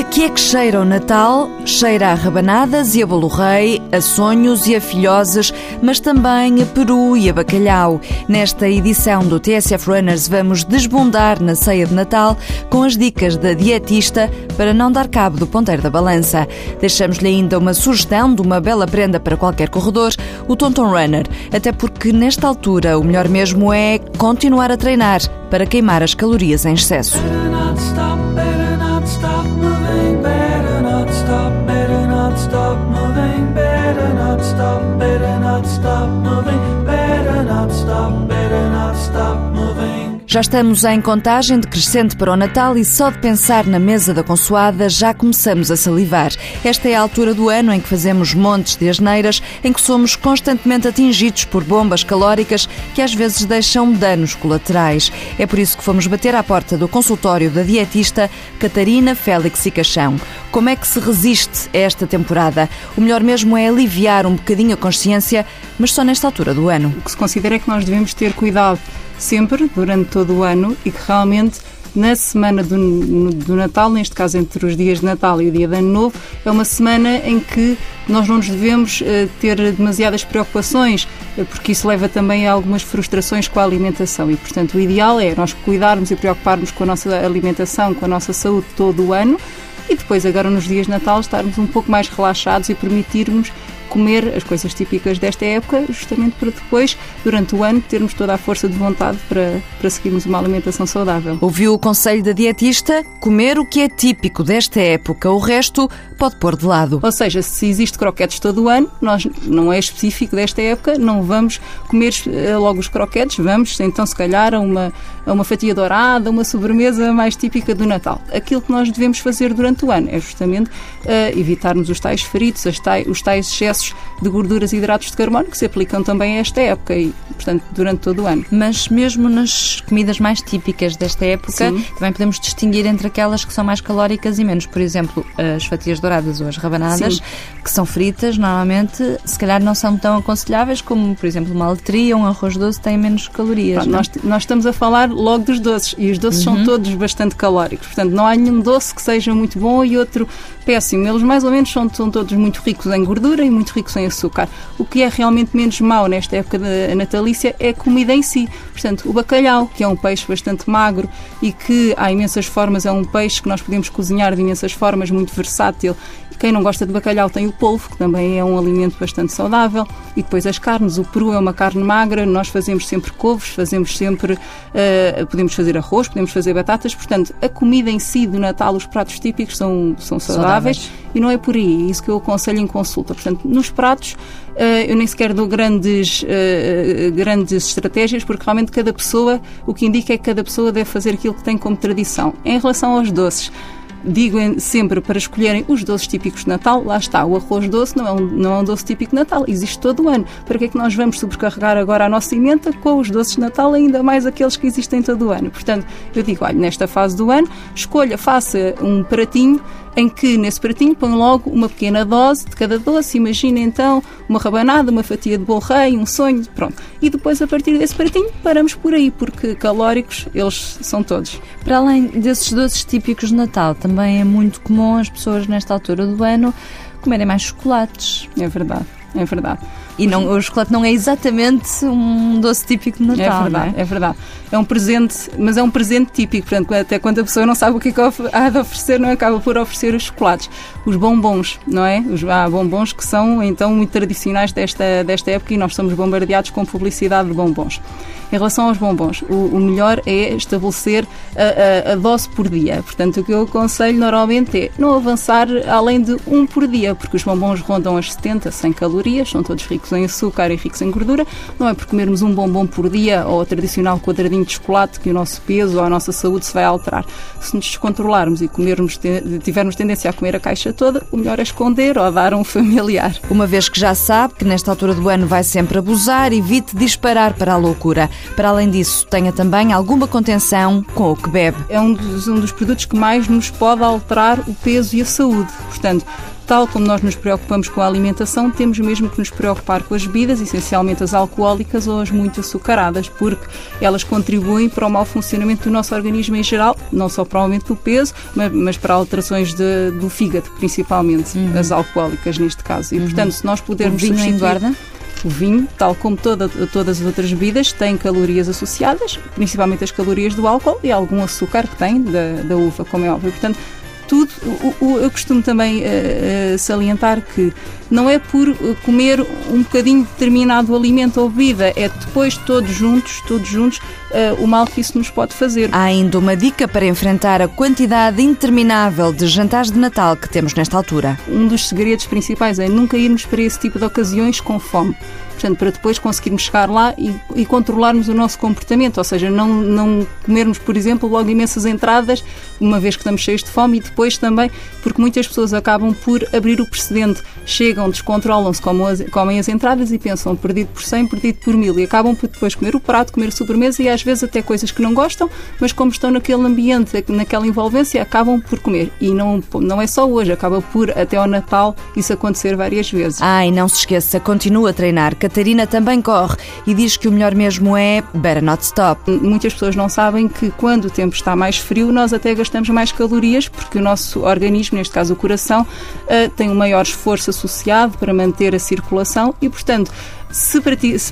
Aqui é que cheira o Natal, cheira a rabanadas e a bolo rei, a sonhos e a filhoses, mas também a peru e a bacalhau. Nesta edição do TSF Runners vamos desbundar na ceia de Natal com as dicas da dietista para não dar cabo do ponteiro da balança. Deixamos-lhe ainda uma sugestão de uma bela prenda para qualquer corredor, o Tonton Runner, até porque nesta altura o melhor mesmo é continuar a treinar para queimar as calorias em excesso. Já estamos em contagem decrescente para o Natal e só de pensar na mesa da consoada já começamos a salivar. Esta é a altura do ano em que fazemos montes de asneiras, em que somos constantemente atingidos por bombas calóricas que às vezes deixam danos colaterais. É por isso que fomos bater à porta do consultório da dietista Catarina Félix e Caixão. Como é que se resiste a esta temporada? O melhor mesmo é aliviar um bocadinho a consciência, mas só nesta altura do ano. O que se considera é que nós devemos ter cuidado sempre, durante todo o ano, e que realmente na semana do, do, Natal, neste caso entre os dias de Natal e o dia de Ano Novo, é uma semana em que nós não nos devemos uh, ter demasiadas preocupações, uh, porque isso leva também a algumas frustrações com a alimentação. E, portanto, o ideal é nós cuidarmos e preocuparmos com a nossa alimentação, com a nossa saúde todo o ano e depois, agora nos dias de Natal, estarmos um pouco mais relaxados e permitirmos comer as coisas típicas desta época, justamente para depois, durante o ano, termos toda a força de vontade para, para seguirmos uma alimentação saudável. Ouviu o conselho da dietista? Comer o que é típico desta época, o resto pode pôr de lado. Ou seja, se existe croquetes todo o ano, nós não é específico desta época, não vamos comer eh, logo os croquetes, vamos então se calhar a uma, a uma fatia dourada, uma sobremesa mais típica do Natal. Aquilo que nós devemos fazer durante o ano é justamente uh, evitarmos os tais fritos, tais, os tais excessos excessos de gorduras e hidratos de carbono que se aplicam também a esta época e, portanto, durante todo o ano. Mas mesmo nas comidas mais típicas desta época, Sim. também podemos distinguir entre aquelas que são mais calóricas e menos. Por exemplo, as fatias douradas ou as rabanadas, Sim. que são fritas, normalmente, se calhar não são tão aconselháveis como, por exemplo, uma aletria ou um arroz doce têm menos calorias. Pronto, nós, nós, estamos a falar logo dos doces e os doces uhum. são todos bastante calóricos. Portanto, não há nenhum doce que seja muito bom e outro péssimo. Eles mais ou menos são, são todos muito ricos em gordura e muito muito ricos em açúcar. O que é realmente menos mau nesta época da natalícia é a comida em si. Portanto, o bacalhau, que é um peixe bastante magro e que há imensas formas, é um peixe que nós podemos cozinhar de imensas formas, muito versátil. Quem não gosta de bacalhau tem o polvo, que também é um alimento bastante saudável. E depois as carnes. O peru é uma carne magra, nós fazemos sempre couves, fazemos sempre. Uh, podemos fazer arroz, podemos fazer batatas. Portanto, a comida em si do Natal, os pratos típicos são, são saudáveis, saudáveis. E não é por aí. É isso que eu aconselho em consulta. Portanto, nos pratos, uh, eu nem sequer dou grandes, uh, grandes estratégias, porque realmente cada pessoa, o que indica é que cada pessoa deve fazer aquilo que tem como tradição. Em relação aos doces, digo sempre para escolherem os doces típicos de Natal, lá está, o arroz doce não é um, não é um doce típico de Natal, existe todo o ano. Para que é que nós vamos sobrecarregar agora a nossa emenda com os doces de Natal, ainda mais aqueles que existem todo o ano? Portanto, eu digo, olha, nesta fase do ano, escolha, faça um pratinho em que nesse pratinho põe logo uma pequena dose de cada doce. Imagina então uma rabanada, uma fatia de bolo rei, um sonho, pronto. E depois a partir desse pratinho paramos por aí, porque calóricos eles são todos. Para além desses doces típicos de Natal, também é muito comum as pessoas nesta altura do ano comerem mais chocolates. É verdade, é verdade. E não, o chocolate não é exatamente um doce típico de Natal. É verdade, é? é? verdade. É um presente, mas é um presente típico. Portanto, até quando a pessoa não sabe o que, é que há de oferecer, não acaba por oferecer os chocolates. Os bombons, não é? Os há bombons que são então muito tradicionais desta, desta época e nós somos bombardeados com publicidade de bombons. Em relação aos bombons, o, o melhor é estabelecer a, a, a, dose por dia. Portanto, o que eu aconselho normalmente é não avançar além de um por dia, porque os bombons rondam as 70, 100 calorias, são todos ricos em açúcar e ricos em gordura. Não é por comermos um bombom por dia ou o tradicional quadradinho de chocolate que o nosso peso ou a nossa saúde se vai alterar. Se nos descontrolarmos e comermos, tivermos tendência a comer a caixa toda, o melhor é esconder ou dar a um familiar. Uma vez que já sabe que nesta altura do ano vai sempre abusar, evite disparar para a loucura. Para além disso, tenha também alguma contenção com o que bebe. É um dos, um dos produtos que mais nos pode alterar o peso e a saúde. Portanto, tal como nós nos preocupamos com a alimentação, temos mesmo que nos preocupar com as bebidas, essencialmente as alcoólicas ou as muito açucaradas, porque elas contribuem para o mau funcionamento do nosso organismo em geral, não só para o aumento do peso, mas, para alterações de, do fígado, principalmente, uhum. as alcoólicas neste caso. E, uhum. portanto, se nós pudermos substituir... engorda? O vinho, tal como toda, todas as outras bebidas, tem calorias associadas, principalmente as calorias do álcool e algum açúcar que tem da, da uva, como é óbvio. Portanto, tudo, o, o, eu costumo também uh, salientar que não é por comer um bocadinho determinado alimento ou bebida, é depois todos juntos, todos juntos, uh, o mal que isso nos pode fazer. Há ainda uma dica para enfrentar a quantidade interminável de jantares de Natal que temos nesta altura. Um dos segredos principais é nunca irmos para esse tipo de ocasiões com fome portanto, para depois conseguirmos chegar lá e, e, controlarmos o nosso comportamento, ou seja, não, não comermos, por exemplo, logo imensas entradas, uma vez que estamos cheios de fome, e depois também, porque muitas pessoas acabam por abrir o precedente, chegam, descontrolam-se, comem as entradas e pensam perdido por 100, perdido por mil, e acabam por depois comer o prato, comer a sobremesa e às vezes até coisas que não gostam, mas como estão naquele ambiente, naquela envolvência, acabam por comer. E não, não é só hoje, acaba por até ao Natal isso acontecer várias vezes. E não se esqueça, continua a treinar. Catarina também corre e diz que o melhor mesmo é better not stop. Muitas pessoas não sabem que quando o tempo está mais frio, nós até gastamos mais calorias, porque o nosso organismo, neste caso o coração, eh, tem um maior esforço associado para manter a circulação e, portanto, se,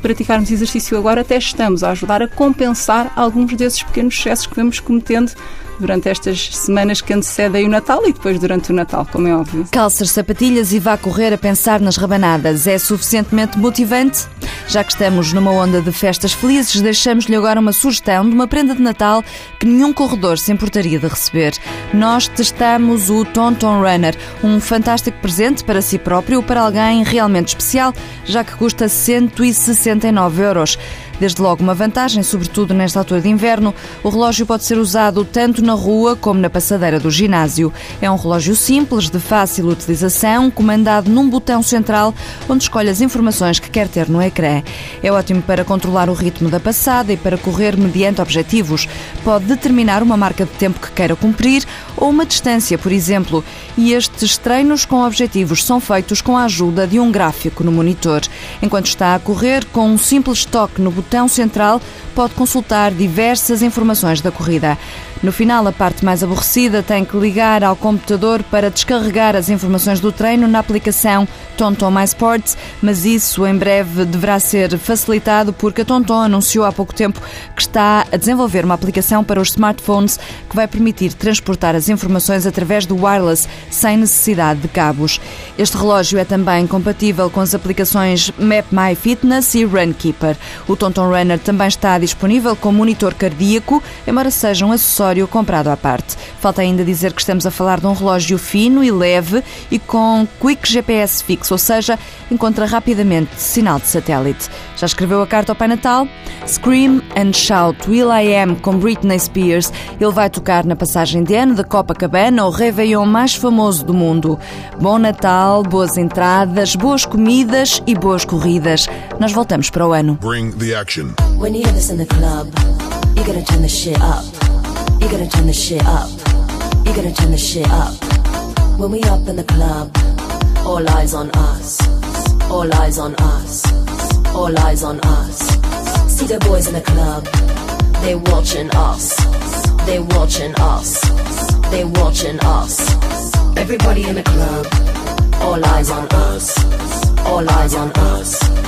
praticarmos exercício agora, até estamos a ajudar a compensar alguns desses pequenos excessos que vamos cometendo durante estas semanas que antecedem o Natal e depois durante o Natal, como é óbvio. Calças, sapatilhas e vá correr a pensar nas rabanadas. É suficientemente motivante? Já que estamos numa onda de festas felizes, deixamos-lhe agora uma sugestão de uma prenda de Natal que nenhum corredor se importaria de receber. Nós testamos o Tonton Runner, um fantástico presente para si próprio ou para alguém realmente especial, já que custa 169 euros. Desde logo uma vantagem, sobretudo nesta altura de inverno, o relógio pode ser usado tanto na rua como na passadeira do ginásio. É um relógio simples, de fácil utilização, comandado num botão central onde escolhe as informações que quer ter no ecrã. É ótimo para controlar o ritmo da passada e para correr mediante objetivos. Pode determinar uma marca de tempo que queira cumprir ou uma distância, por exemplo. E estes treinos com objetivos são feitos com a ajuda de um gráfico no monitor. Enquanto está a correr, com um simples toque no botão central pode consultar diversas informações da corrida. No final, a parte mais aborrecida tem que ligar ao computador para descarregar as informações do treino na aplicação Tonton My Sports, mas isso em breve deverá ser facilitado porque a Tonton anunciou há pouco tempo que está a desenvolver uma aplicação para os smartphones que vai permitir transportar as informações através do wireless sem necessidade de cabos. Este relógio é também compatível com as aplicações Map My Fitness e Runkeeper. O Tonton Runner também está disponível com monitor cardíaco, embora seja um acessório comprado à parte. Falta ainda dizer que estamos a falar de um relógio fino e leve e com Quick GPS fixo, ou seja, encontra rapidamente sinal de satélite. Já escreveu a carta ao Pai Natal? Scream and Shout Will I Am com Britney Spears. Ele vai tocar na passagem de ano da Copacabana, o Réveillon mais famoso do mundo. Bom Natal, boas entradas, boas comidas e boas corridas. Nós voltamos para o ano. Bring the action. When you hear this in the club, you gotta turn the shit up. You gotta turn the shit up. You gotta turn the shit up. When we up in the club, all eyes on us. All eyes on us. All eyes on us. See the boys in the club. They watching us. They watching us. They watching us. Everybody in the club. All eyes on us. All eyes on us.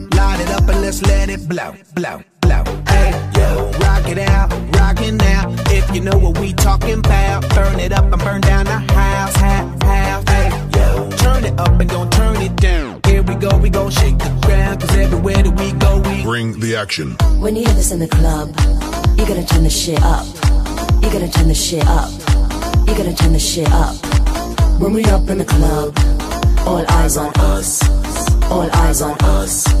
let's let it blow, blow, blow. Hey, yo, rock it out, rock it now. If you know what we talking about, burn it up and burn down the house, house, house. Hey, yo, turn it up and don't turn it down. Here we go, we gon' shake the ground, cause everywhere that we go, we bring the action. When you hear this in the club, you gotta turn the shit up. You gotta turn the shit up. You gotta turn the shit up. When we up in the club, all eyes on us. All eyes on us.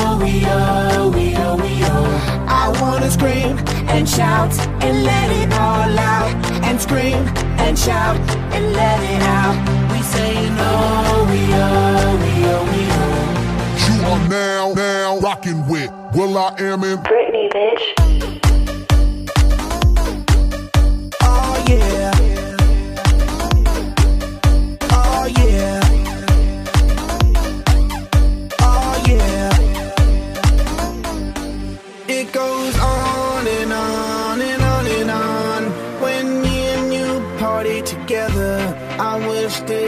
I wanna scream and shout and let it all out. And scream and shout and let it out. We saying oh, we oh, we oh, we oh. You are now, now rocking with Will I Am in Britney, bitch.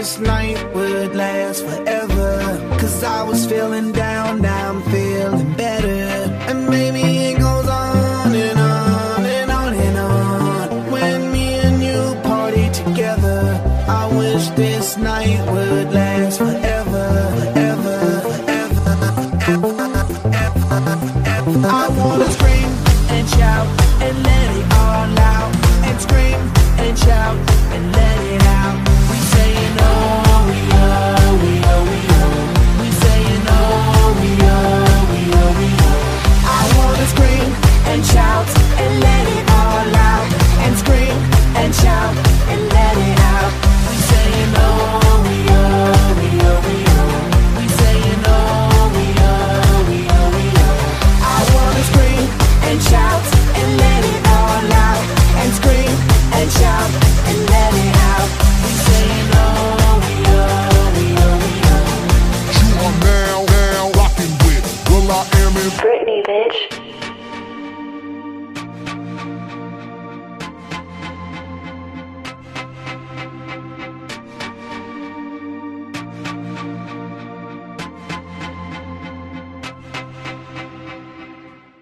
This night would last forever. Cause I was feeling